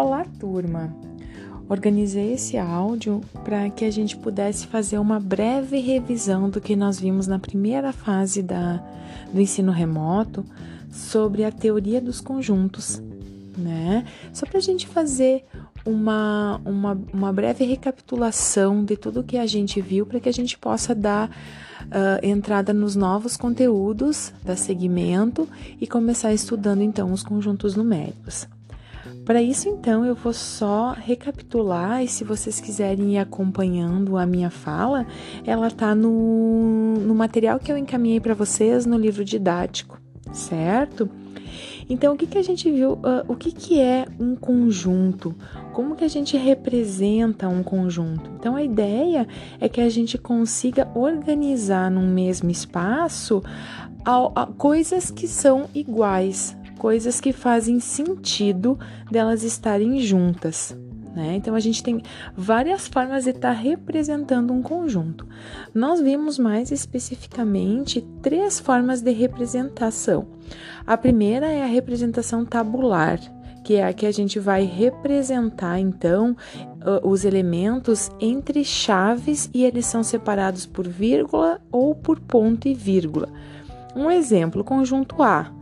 Olá, turma! Organizei esse áudio para que a gente pudesse fazer uma breve revisão do que nós vimos na primeira fase da, do ensino remoto sobre a teoria dos conjuntos, né? Só para a gente fazer uma, uma, uma breve recapitulação de tudo que a gente viu para que a gente possa dar uh, entrada nos novos conteúdos da segmento e começar estudando então os conjuntos numéricos. Para isso, então, eu vou só recapitular e se vocês quiserem ir acompanhando a minha fala, ela está no, no material que eu encaminhei para vocês no livro didático, certo? Então, o que, que a gente viu? Uh, o que, que é um conjunto? Como que a gente representa um conjunto? Então, a ideia é que a gente consiga organizar num mesmo espaço a, a, coisas que são iguais, coisas que fazem sentido delas estarem juntas. Né? Então a gente tem várias formas de estar tá representando um conjunto. Nós vimos mais especificamente três formas de representação. A primeira é a representação tabular, que é a que a gente vai representar então os elementos entre chaves e eles são separados por vírgula ou por ponto e vírgula. Um exemplo, conjunto A.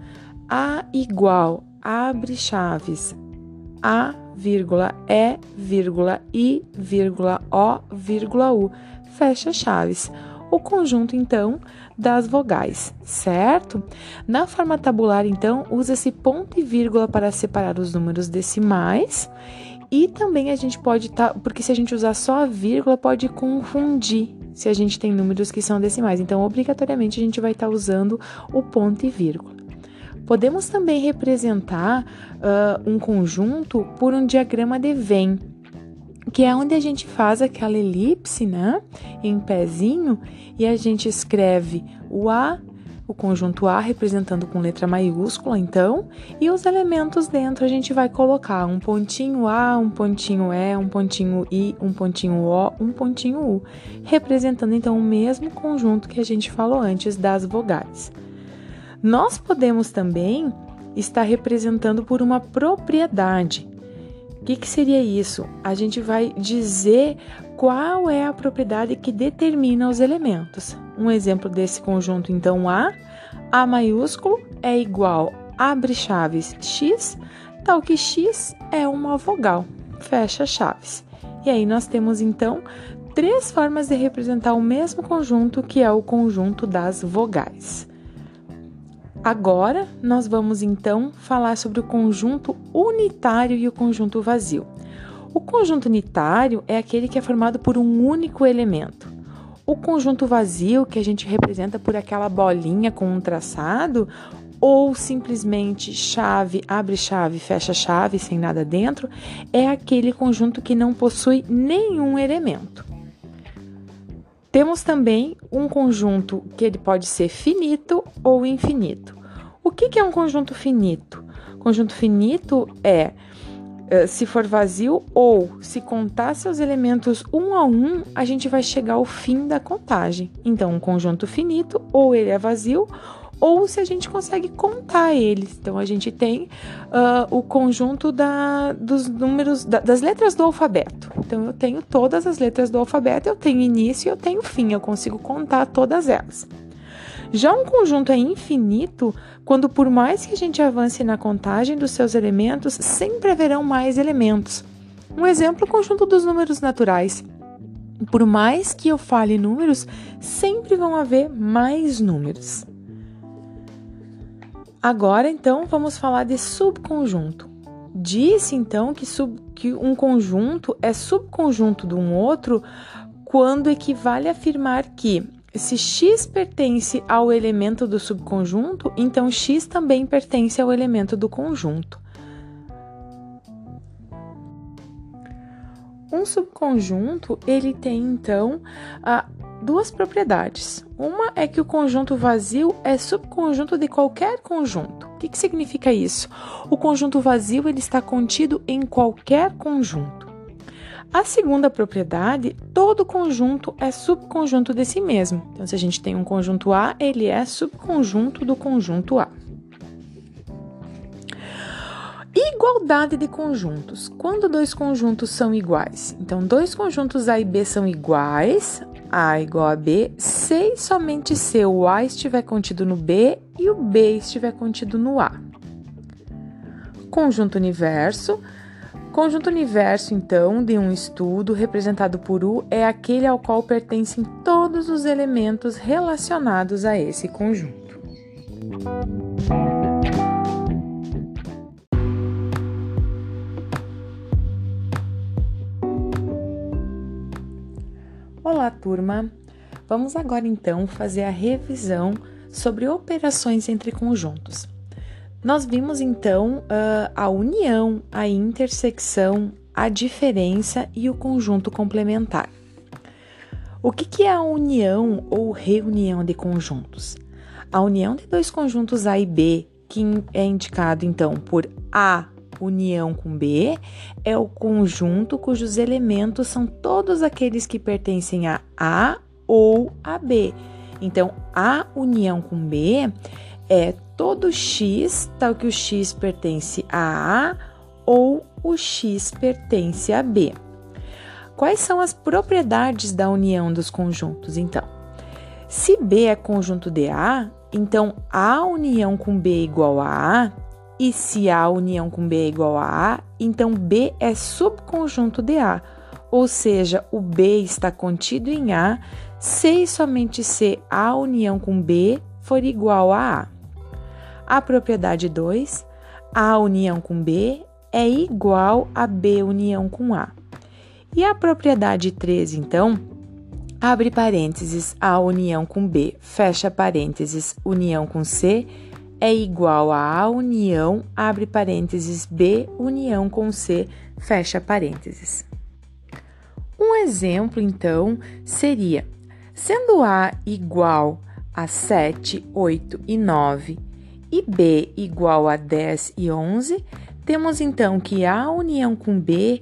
A igual abre chaves. A vírgula, E, vírgula, I, vírgula, O, vírgula, U. Fecha chaves. O conjunto, então, das vogais, certo? Na forma tabular, então, usa-se ponto e vírgula para separar os números decimais. E também a gente pode estar, tá, porque se a gente usar só a vírgula, pode confundir se a gente tem números que são decimais. Então, obrigatoriamente, a gente vai estar tá usando o ponto e vírgula. Podemos também representar uh, um conjunto por um diagrama de Venn, que é onde a gente faz aquela elipse, né, em pezinho, e a gente escreve o A, o conjunto A representando com letra maiúscula, então, e os elementos dentro a gente vai colocar um pontinho A, um pontinho E, um pontinho I, um pontinho O, um pontinho U, representando então o mesmo conjunto que a gente falou antes das vogais. Nós podemos também estar representando por uma propriedade. O que, que seria isso? A gente vai dizer qual é a propriedade que determina os elementos. Um exemplo desse conjunto, então, A, A maiúsculo é igual abre chaves X, tal que X é uma vogal, fecha chaves. E aí nós temos então três formas de representar o mesmo conjunto, que é o conjunto das vogais. Agora, nós vamos então falar sobre o conjunto unitário e o conjunto vazio. O conjunto unitário é aquele que é formado por um único elemento. O conjunto vazio, que a gente representa por aquela bolinha com um traçado, ou simplesmente chave, abre chave, fecha chave, sem nada dentro, é aquele conjunto que não possui nenhum elemento. Temos também um conjunto que ele pode ser finito ou infinito. O que, que é um conjunto finito? Conjunto finito é eh, se for vazio ou se contar seus elementos um a um, a gente vai chegar ao fim da contagem. Então, um conjunto finito, ou ele é vazio, ou se a gente consegue contar eles. Então, a gente tem uh, o conjunto da, dos números, da, das letras do alfabeto. Então, eu tenho todas as letras do alfabeto, eu tenho início e eu tenho fim, eu consigo contar todas elas. Já um conjunto é infinito quando, por mais que a gente avance na contagem dos seus elementos, sempre haverão mais elementos. Um exemplo o conjunto dos números naturais. Por mais que eu fale números, sempre vão haver mais números. Agora, então, vamos falar de subconjunto. Disse então que, sub, que um conjunto é subconjunto de um outro quando equivale a afirmar que se x pertence ao elemento do subconjunto, então x também pertence ao elemento do conjunto. Um subconjunto, ele tem então duas propriedades. Uma é que o conjunto vazio é subconjunto de qualquer conjunto. O que, significa isso? O conjunto vazio ele está contido em qualquer conjunto. A segunda propriedade, todo conjunto é subconjunto de si mesmo. Então, se a gente tem um conjunto A, ele é subconjunto do conjunto A. Igualdade de conjuntos. Quando dois conjuntos são iguais? Então, dois conjuntos A e B são iguais, A igual a B, se somente se o A estiver contido no B e o B estiver contido no A. Conjunto universo. Conjunto universo, então, de um estudo representado por U é aquele ao qual pertencem todos os elementos relacionados a esse conjunto. Olá, turma! Vamos agora então fazer a revisão sobre operações entre conjuntos. Nós vimos então uh, a união, a intersecção, a diferença e o conjunto complementar. O que é a união ou reunião de conjuntos? A união de dois conjuntos A e B, que é indicado então por A união com B, é o conjunto cujos elementos são todos aqueles que pertencem a A ou a B. Então, a união com B é todo x, tal que o x pertence a A ou o x pertence a B. Quais são as propriedades da união dos conjuntos, então? Se B é conjunto de A, então A união com B igual a A, e se A união com B é igual a A, então B é subconjunto de A, ou seja, o B está contido em A se e somente se A união com B for igual a A. A propriedade 2, A união com B é igual a B união com A. E a propriedade 3, então, abre parênteses, A união com B, fecha parênteses, união com C, é igual a A união, abre parênteses, B união com C, fecha parênteses. Um exemplo, então, seria, sendo A igual a 7, 8 e 9 e B igual a 10 e 11, temos então que A união com B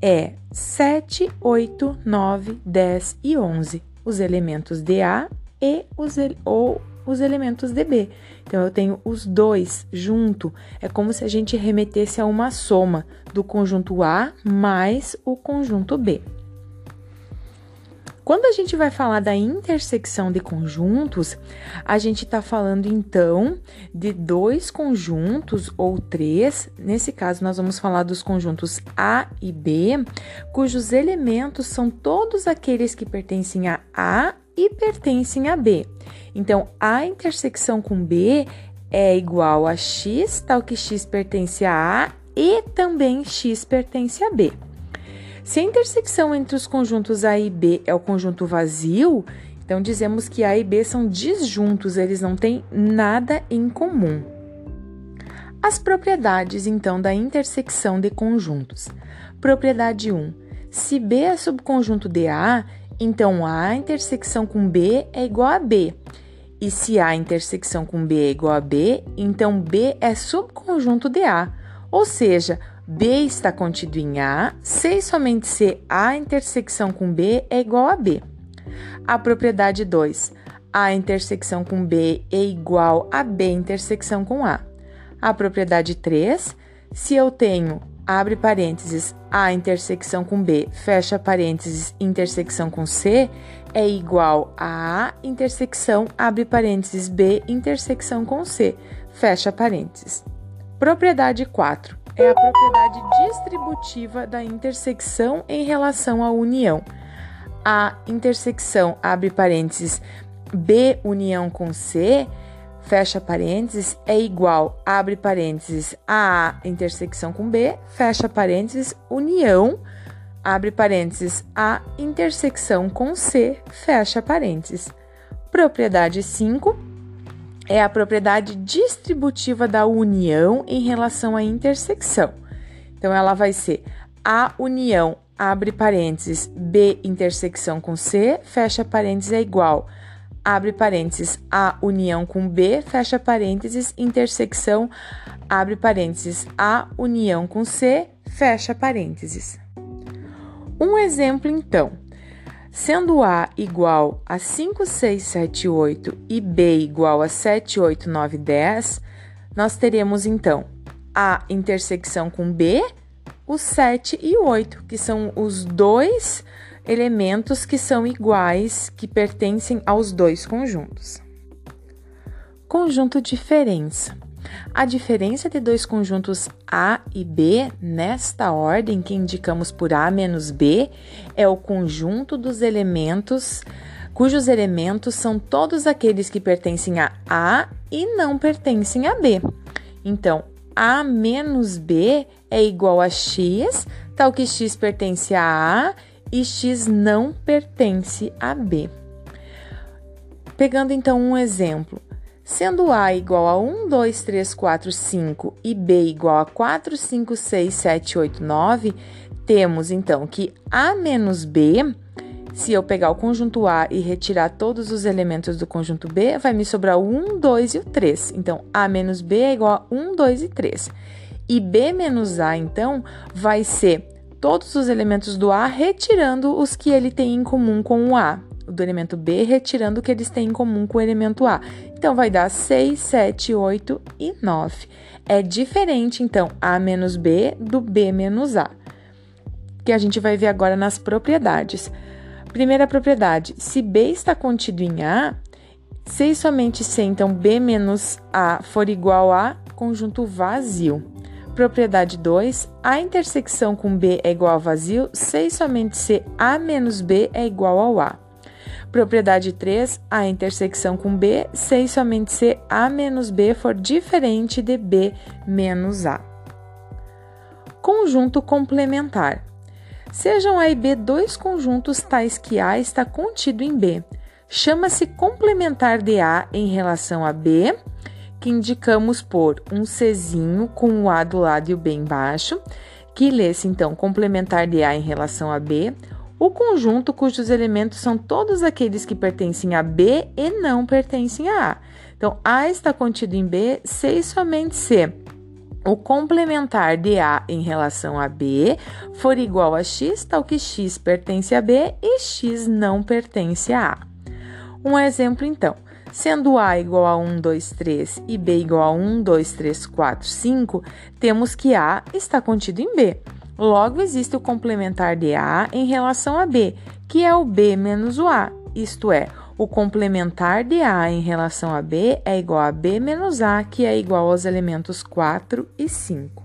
é 7, 8, 9, 10 e 11, os elementos de A e os, ou os elementos de B. Então eu tenho os dois junto, é como se a gente remetesse a uma soma do conjunto A mais o conjunto B. Quando a gente vai falar da intersecção de conjuntos, a gente está falando então de dois conjuntos ou três. Nesse caso, nós vamos falar dos conjuntos A e B, cujos elementos são todos aqueles que pertencem a A e pertencem a B. Então, a intersecção com B é igual a x, tal que x pertence a A e também x pertence a B. Se a intersecção entre os conjuntos A e B é o conjunto vazio, então dizemos que A e B são disjuntos, eles não têm nada em comum. As propriedades, então, da intersecção de conjuntos. Propriedade 1. Se B é subconjunto de A, então A intersecção com B é igual a B. E se A intersecção com B é igual a B, então B é subconjunto de A. Ou seja, B está contido em A, se e somente se A intersecção com B é igual a B. A propriedade 2. A intersecção com B é igual a B intersecção com A. A propriedade 3. Se eu tenho, abre parênteses, A intersecção com B, fecha parênteses, intersecção com C, é igual a A intersecção, abre parênteses, B intersecção com C, fecha parênteses. Propriedade 4 é a propriedade distributiva da intersecção em relação à união. A intersecção, abre parênteses, B união com C, fecha parênteses, é igual, abre parênteses, a A intersecção com B, fecha parênteses, união, abre parênteses, A intersecção com C, fecha parênteses. Propriedade 5 é a propriedade distributiva da união em relação à intersecção. Então, ela vai ser a união, abre parênteses, B intersecção com C, fecha parênteses, é igual, abre parênteses, a união com B, fecha parênteses, intersecção, abre parênteses, a união com C, fecha parênteses. Um exemplo, então. Sendo A igual a 5, 6, 7, 8 e B igual a 7, 8, 9, 10, nós teremos então A intersecção com B, o 7 e o 8, que são os dois elementos que são iguais, que pertencem aos dois conjuntos. Conjunto diferença. A diferença de dois conjuntos A e B, nesta ordem que indicamos por A menos B, é o conjunto dos elementos cujos elementos são todos aqueles que pertencem a A e não pertencem a B. Então, A menos B é igual a X, tal que X pertence a A e X não pertence a B. Pegando então um exemplo, Sendo A igual a 1, 2, 3, 4, 5 e B igual a 4, 5, 6, 7, 8, 9, temos então que A menos B, se eu pegar o conjunto A e retirar todos os elementos do conjunto B, vai me sobrar o 1, 2 e o 3. Então, A menos B é igual a 1, 2 e 3. E B menos A, então, vai ser todos os elementos do A retirando os que ele tem em comum com o A do elemento B, retirando o que eles têm em comum com o elemento A. Então, vai dar 6, 7, 8 e 9. É diferente, então, A menos B do B menos A, que a gente vai ver agora nas propriedades. Primeira propriedade, se B está contido em A, se e somente se, então, B menos A for igual a conjunto vazio. Propriedade 2, a intersecção com B é igual a vazio, se e somente se A menos B é igual ao A. Propriedade 3, a intersecção com B, se e somente se A menos B for diferente de B menos A. Conjunto complementar. Sejam A e B dois conjuntos tais que A está contido em B. Chama-se complementar de A em relação a B, que indicamos por um Czinho com o A do lado e o B embaixo, que lê-se então complementar de A em relação a B, o conjunto cujos elementos são todos aqueles que pertencem a B e não pertencem a A. Então, A está contido em B se e somente se o complementar de A em relação a B for igual a X, tal que X pertence a B e X não pertence a A. Um exemplo, então. Sendo A igual a 1, 2, 3 e B igual a 1, 2, 3, 4, 5, temos que A está contido em B. Logo, existe o complementar de A em relação a B, que é o B menos o A, isto é, o complementar de A em relação a B é igual a B menos A, que é igual aos elementos 4 e 5.